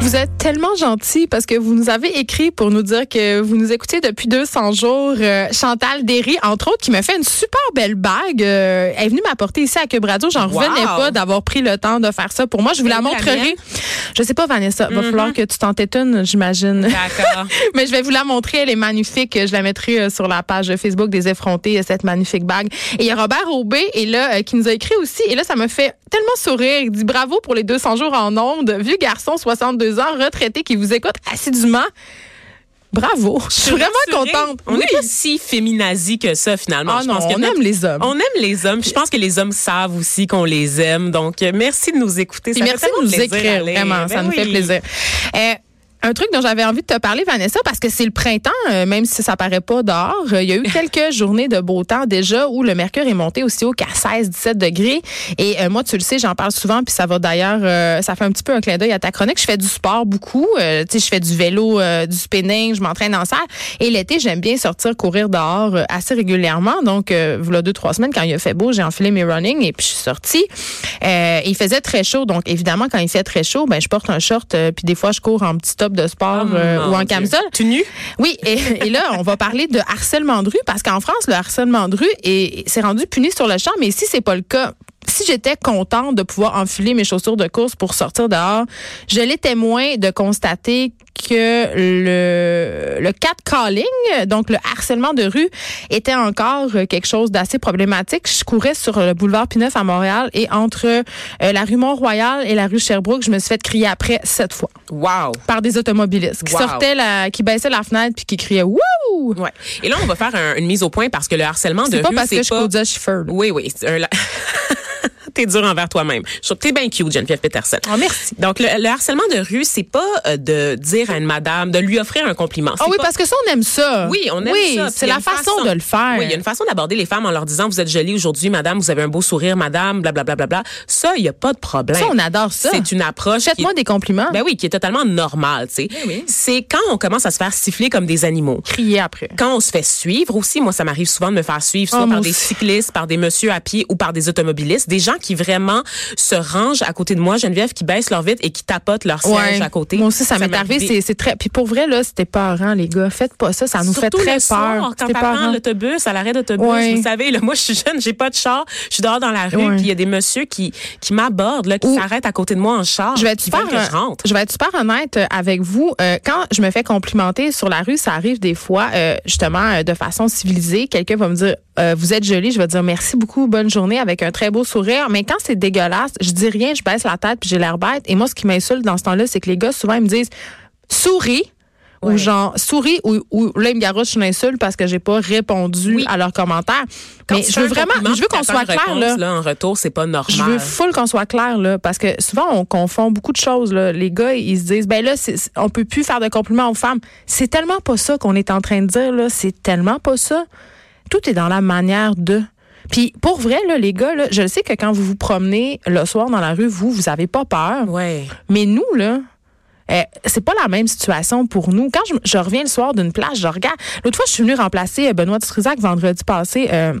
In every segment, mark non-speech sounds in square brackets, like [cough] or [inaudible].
Vous êtes tellement gentil parce que vous nous avez écrit pour nous dire que vous nous écoutez depuis 200 jours. Euh, Chantal Derry, entre autres, qui m'a fait une super belle bague. Euh, elle est venue m'apporter ici à Cube Radio. J'en Wow. revenais pas d'avoir pris le temps de faire ça pour moi. Je vous la montrerai. Je sais pas, Vanessa. Va falloir que tu t'en une, j'imagine. D'accord. [laughs] Mais je vais vous la montrer. Elle est magnifique. Je la mettrai euh, sur la page Facebook des effrontés, euh, cette magnifique bague. Et il y a Robert Aubé et là, qui nous a écrit aussi. Et là, ça me fait tellement sourire. Il dit bravo pour les 200 jours en ondes. Vieux garçon, 62 ans, retraité, qui vous écoute assidûment. Bravo. Je suis vraiment contente. On n'est pas si féminazi que ça, finalement. Ah Je non, pense que on notre- aime les hommes. On aime les hommes. Puis je pense que les hommes savent aussi qu'on les aime. Donc, merci de nous écouter. Ça merci de nous écrire, vraiment, ça Ben nous fait oui. plaisir. Euh, un truc dont j'avais envie de te parler, Vanessa, parce que c'est le printemps, euh, même si ça paraît pas dehors. euh, Il y a eu [laughs] quelques journées de beau temps déjà où le mercure est monté aussi haut qu'à 16-17 degrés. Et euh, moi, tu le sais, j'en parle souvent, puis ça va d'ailleurs, euh, ça fait un petit peu un clin d'œil à ta chronique. Je fais du sport beaucoup. euh, tu sais, je fais du vélo, euh, du spinning, je m'entraîne en salle. Et l'été, j'aime bien sortir courir dehors euh, assez régulièrement. Donc, euh, voilà deux, trois semaines, quand il a fait beau, j'ai enfilé mes running et puis je suis sortie. Euh, il faisait très chaud. Donc, évidemment, quand il fait très chaud, ben, je porte un short, puis des fois, je cours en petit top de sport Oh, euh, ou en camisole. Tu nu? Oui, et, et là, on va parler de harcèlement de rue parce qu'en France, le harcèlement de rue est, c'est rendu puni sur le champ, mais ici, c'est pas le cas. Si j'étais contente de pouvoir enfiler mes chaussures de course pour sortir dehors, je l'étais moins de constater que le, le catcalling, donc le harcèlement de rue, était encore quelque chose d'assez problématique. Je courais sur le boulevard Pineuf à Montréal et entre euh, la rue Mont-Royal et la rue Sherbrooke, je me suis fait crier après sept fois Wow. par des automobilistes qui Wow. sortaient la, qui baissaient la fenêtre puis qui criaient wouh. Ouais. Et là, on va faire un- une mise au point parce que le harcèlement de C'est pas rue, parce que je pas... chauffeur. là. Oui, oui. un [laughs] T'es dur envers toi-même. Je trouve T'es bien cute, Geneviève Peterson. Ah, merci. Donc, le, le harcèlement de rue, c'est pas euh, de dire à une madame, de lui offrir un compliment. Ah C'est oui, pas- parce que ça, on aime ça. Oui, on aime oui, ça. C'est la façon, de le faire. Oui, il y a une façon d'aborder les femmes en leur disant vous êtes jolie aujourd'hui, madame, vous avez un beau sourire, madame, blablabla. Bla, bla, bla. Ça, il y a pas de problème. Ça, on adore ça. C'est une approche. Faites-moi est- des compliments. Ben oui, qui est totalement normale, tu sais. C'est quand on commence à se faire siffler comme des animaux. Crier après. Quand on se fait suivre aussi, moi ça m'arrive souvent de me faire suivre soit Oh, par des cyclistes, par des messieurs à pied ou par des automobilistes, des gens qui vraiment se rangent à côté de moi, Geneviève, qui baissent leur vitre et qui tapotent leur siège à côté. Moi aussi, ça, m'est arrivé. C'est, très. Puis pour vrai, là, c'était peurant, les gars. Faites pas ça. Ça nous fait très le soir, peur. quand t'attends l'autobus, à l'arrêt d'autobus, Ouais. vous savez, là, moi je suis jeune, j'ai pas de char, je suis dehors dans la rue, puis il y a des messieurs qui qui m'abordent, là, qui s'arrêtent à côté de moi en char, Je vais être super, je rentre. je vais être super honnête euh, avec vous. Euh, quand je me fais complimenter sur la rue, ça arrive des fois, euh, justement, euh, de façon civilisée. Quelqu'un va me dire, vous êtes jolie. Je vais dire merci beaucoup, bonne journée, avec un très beau sourire. Mais quand c'est dégueulasse, je dis rien, je baisse la tête puis j'ai l'air bête. Et moi, ce qui m'insulte dans ce temps-là, c'est que les gars souvent ils me disent, souris. Ou genre souris ou, ou là ils me garochent une insulte parce que j'ai pas répondu Oui. à leurs commentaires. Quand Mais je veux vraiment, je veux qu'on soit clair réponse, là. En retour, c'est pas normal. Je veux full qu'on soit clair là, parce que souvent on confond beaucoup de choses. Là. Les gars, ils se disent, ben là, on peut plus faire de compliments aux femmes. C'est tellement pas ça qu'on est en train de dire là. C'est tellement pas ça. Tout est dans la manière de. Puis pour vrai là, les gars, là, je sais que quand vous vous promenez le soir dans la rue, vous, vous avez pas peur. Ouais. Mais nous là. euh, c'est pas la même situation pour nous. Quand je, je reviens le soir d'une plage, je regarde. L'autre fois, je suis venue remplacer euh, Benoît Dutrisac vendredi passé. euh,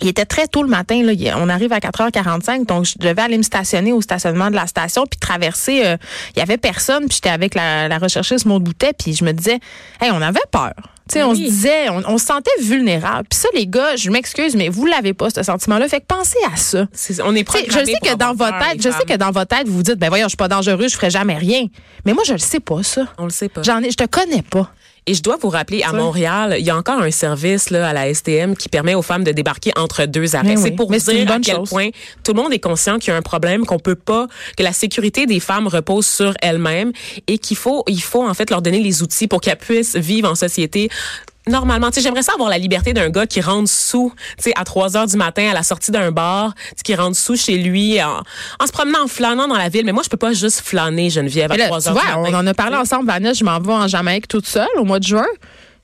il était très tôt le matin. Là. On arrive à 4h45, donc je devais aller me stationner au stationnement de la station, puis traverser. euh, il y avait personne, puis j'étais avec la, la recherchiste Maud Boutet, puis je me disais, hey, on avait peur. Tu sais, on se disait, on, on se sentait vulnérable. Puis ça, les gars, je m'excuse, mais vous l'avez pas, ce sentiment-là. Fait que pensez à ça. C'est- on est sais, je sais que dans votre peur, tête, je sais que dans votre tête, vous vous dites, ben voyons, je suis pas dangereux, je ferai jamais rien. Mais moi, je le sais pas, ça. On le sait pas. J'en ai, je te connais pas. Et je dois vous rappeler, à Montréal, il y a encore un service là, à la STM qui permet aux femmes de débarquer entre deux arrêts. Mais C'est pour une dire à quel chose. point tout le monde est conscient qu'il y a un problème, qu'on peut pas, que la sécurité des femmes repose sur elles-mêmes et qu'il faut, il faut en fait leur donner les outils pour qu'elles puissent vivre en société. Normalement, tu sais, j'aimerais ça avoir la liberté d'un gars qui rentre sous, tu sais, à 3 heures du matin à la sortie d'un bar, tu qui rentre sous chez lui en, en se promenant, en flânant dans la ville. Mais moi, je peux pas juste flâner, Geneviève, à là, 3 tu heures vois, du on matin. en a parlé ensemble, Vanessa. Je m'en vais en Jamaïque toute seule au mois de juin.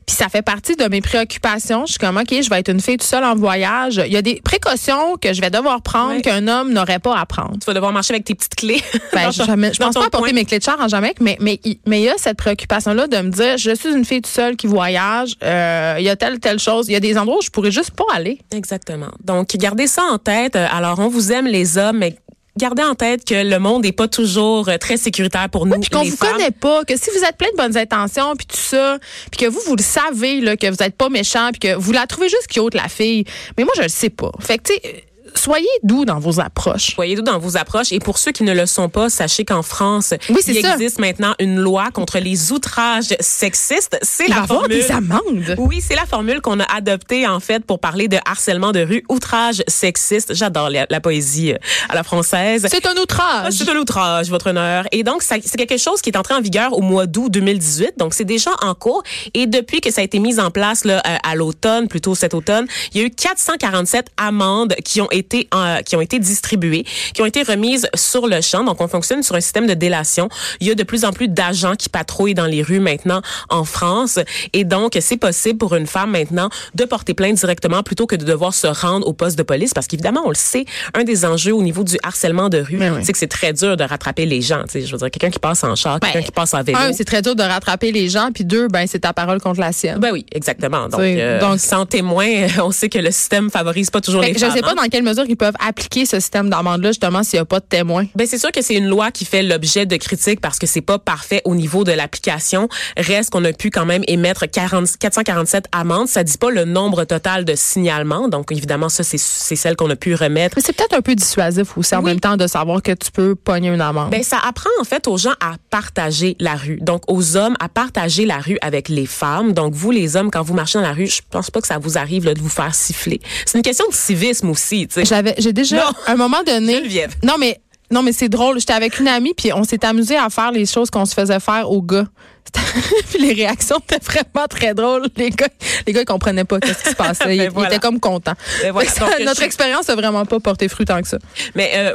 Puis ça fait partie de mes préoccupations. Je suis comme, OK, je vais être une fille toute seule en voyage. Il y a des précautions que je vais devoir prendre Ouais. qu'un homme n'aurait pas à prendre. Tu vas devoir marcher avec tes petites clés. [laughs] Ben, je, je pense pas apporter poing. mes clés de char en Jamaïque, mais mais il mais il y a cette préoccupation-là de me dire, je suis une fille toute seule qui voyage. euh, Il y a telle telle chose. Il y a des endroits où je pourrais juste pas aller. Exactement. Donc, gardez ça en tête. Euh, Alors, on vous aime les hommes, mais gardez en tête que le monde n'est pas toujours euh, très sécuritaire pour nous, Puis qu'on vous femmes. connaît pas, que si vous êtes plein de bonnes intentions, puis tout ça, puis que vous, vous le savez, là, que vous êtes pas méchant, puis que vous la trouvez juste cute, la fille. Mais moi, je le sais pas. Fait que, tu sais, soyez doux dans vos approches. Voyez-vous dans vos approches. Et pour ceux qui ne le sont pas, sachez qu'en France, Oui, il ça. existe maintenant une loi contre les outrages sexistes. C'est la formule. des amendes. Oui, c'est la formule qu'on a adoptée en fait pour parler de harcèlement de rue, outrage sexiste. J'adore la, la poésie euh, à la française. C'est un Ah, outrage. C'est un outrage, votre honneur. Et donc, c'est quelque chose qui est entré en vigueur au mois d'août 2018. Donc, c'est déjà en cours. Et depuis que ça a été mis en place là, euh, à l'automne, plutôt cet automne, il y a eu 447 amendes qui ont été euh, qui ont été distribuées, qui ont été remises sur le champ. Donc, on fonctionne sur un système de délation. Il y a de plus en plus d'agents qui patrouillent dans les rues maintenant en France. Et donc, c'est possible pour une femme maintenant de porter plainte directement plutôt que de devoir se rendre au poste de police. Parce qu'évidemment, on le sait, un des enjeux au niveau du harcèlement de rue, Ben oui. c'est que c'est très dur de rattraper les gens. Tu sais, je veux dire, quelqu'un qui passe en char, quelqu'un Ben, qui passe en vélo. Un, c'est très dur de rattraper les gens, puis deux, ben c'est ta parole contre la sienne. ben oui, exactement. Donc, euh, donc- sans témoin, [laughs] on sait que le système favorise pas toujours les que je femmes. sais pas hein. dans quelle mesure ils peuvent appliquer ce système d'amende-là, justement, s'il n'y a pas de témoin. Ben c'est sûr que c'est une loi qui fait l'objet de critiques parce que c'est pas parfait au niveau de l'application. Reste qu'on a pu quand même émettre 40, 447 amendes. Ça dit pas le nombre total de signalements. Donc évidemment ça c'est c'est celle qu'on a pu remettre. Mais c'est peut-être un peu dissuasif aussi en Oui. même temps de savoir que tu peux pogner une amende. Ben ça apprend en fait aux gens à partager la rue. Donc aux hommes à partager la rue avec les femmes. Donc vous les hommes quand vous marchez dans la rue, je pense pas que ça vous arrive là, de vous faire siffler. C'est une question de civisme aussi, tu sais. J'avais, j'ai déjà, à un moment donné. Non, mais, non, mais c'est drôle. J'étais avec une amie, puis on s'est amusé à faire les choses qu'on se faisait faire aux gars. [laughs] puis les réactions étaient vraiment très drôles. Les gars, les gars, ils comprenaient pas ce qui se passait. Ils, [laughs] Ben ils étaient comme contents. Ben voilà. Ça- [laughs] Donc, notre expérience a vraiment pas porté fruit tant que ça. Mais euh,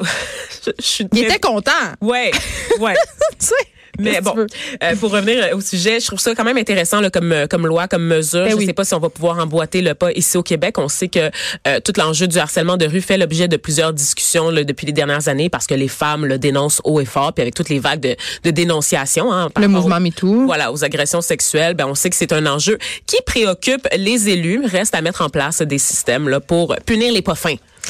je, je suis Ils étaient contents. Ouais, ouais. Tu sais? [laughs] Mais bon, euh, pour revenir au sujet, je trouve ça quand même intéressant là, comme euh, comme loi, comme mesure. Ben je oui. sais pas si on va pouvoir emboîter le pas ici au Québec. On sait que euh, tout l'enjeu du harcèlement de rue fait l'objet de plusieurs discussions là, depuis les dernières années parce que les femmes le dénoncent haut et fort, puis avec toutes les vagues de, de dénonciation. Hein, Le mouvement MeToo. Voilà, aux agressions sexuelles, ben on sait que c'est un enjeu qui préoccupe les élus. Reste à mettre en place des systèmes là pour punir les pas fins.